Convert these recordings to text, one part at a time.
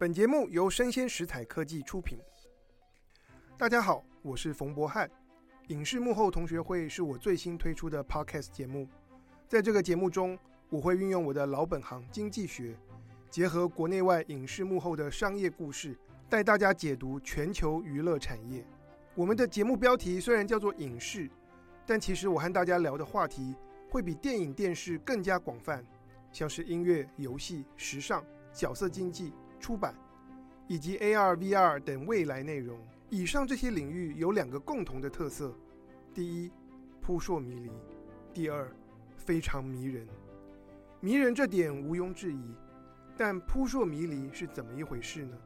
本节目由生鲜食材科技出品。大家好，我是冯博翰。影视幕后同学会是我最新推出的 Podcast 节目。在这个节目中，我会运用我的老本行经济学，结合国内外影视幕后的商业故事，带大家解读全球娱乐产业。我们的节目标题虽然叫做影视，但其实我和大家聊的话题会比电影、电视更加广泛，像是音乐、游戏、时尚、角色经济。出版以及 AR、VR 等未来内容。以上这些领域有两个共同的特色：第一，扑朔迷离；第二，非常迷人。迷人这点毋庸置疑，但扑朔迷离是怎么一回事呢？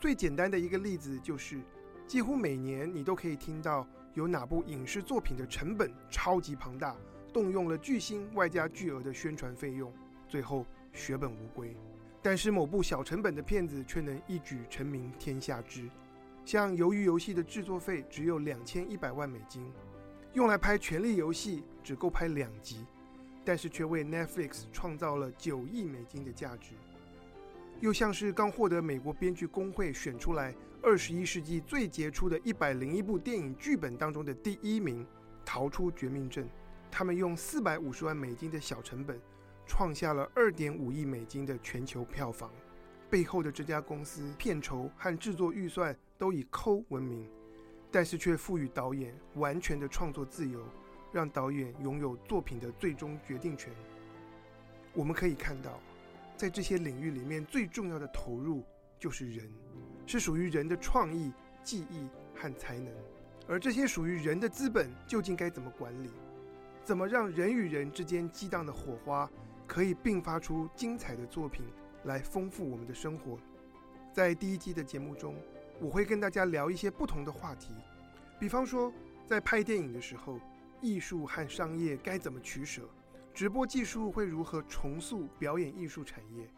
最简单的一个例子就是，几乎每年你都可以听到有哪部影视作品的成本超级庞大，动用了巨星外加巨额的宣传费用，最后血本无归。但是某部小成本的片子却能一举成名天下知，像《鱿鱼游戏》的制作费只有两千一百万美金，用来拍《权力游戏》只够拍两集，但是却为 Netflix 创造了九亿美金的价值。又像是刚获得美国编剧工会选出来二十一世纪最杰出的一百零一部电影剧本当中的第一名，《逃出绝命镇》，他们用四百五十万美金的小成本。创下了二点五亿美金的全球票房，背后的这家公司片酬和制作预算都以抠闻名，但是却赋予导演完全的创作自由，让导演拥有作品的最终决定权。我们可以看到，在这些领域里面最重要的投入就是人，是属于人的创意、技艺和才能。而这些属于人的资本究竟该怎么管理？怎么让人与人之间激荡的火花？可以并发出精彩的作品来丰富我们的生活。在第一季的节目中，我会跟大家聊一些不同的话题，比方说，在拍电影的时候，艺术和商业该怎么取舍？直播技术会如何重塑表演艺术产业？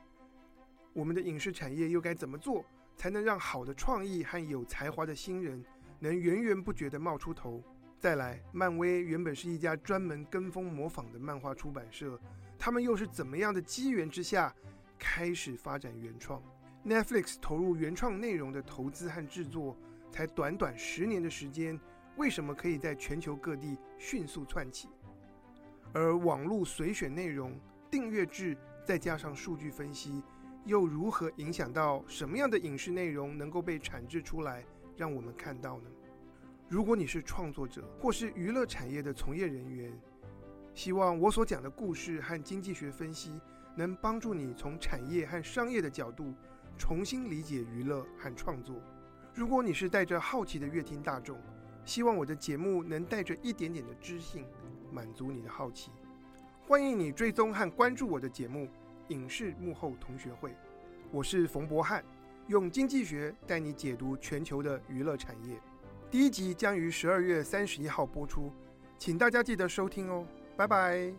我们的影视产业又该怎么做，才能让好的创意和有才华的新人能源源不绝地冒出头？再来，漫威原本是一家专门跟风模仿的漫画出版社。他们又是怎么样的机缘之下开始发展原创？Netflix 投入原创内容的投资和制作，才短短十年的时间，为什么可以在全球各地迅速窜起？而网络随选内容、订阅制，再加上数据分析，又如何影响到什么样的影视内容能够被产制出来，让我们看到呢？如果你是创作者或是娱乐产业的从业人员，希望我所讲的故事和经济学分析，能帮助你从产业和商业的角度重新理解娱乐和创作。如果你是带着好奇的阅听大众，希望我的节目能带着一点点的知性，满足你的好奇。欢迎你追踪和关注我的节目《影视幕后同学会》，我是冯博翰，用经济学带你解读全球的娱乐产业。第一集将于十二月三十一号播出，请大家记得收听哦。拜拜。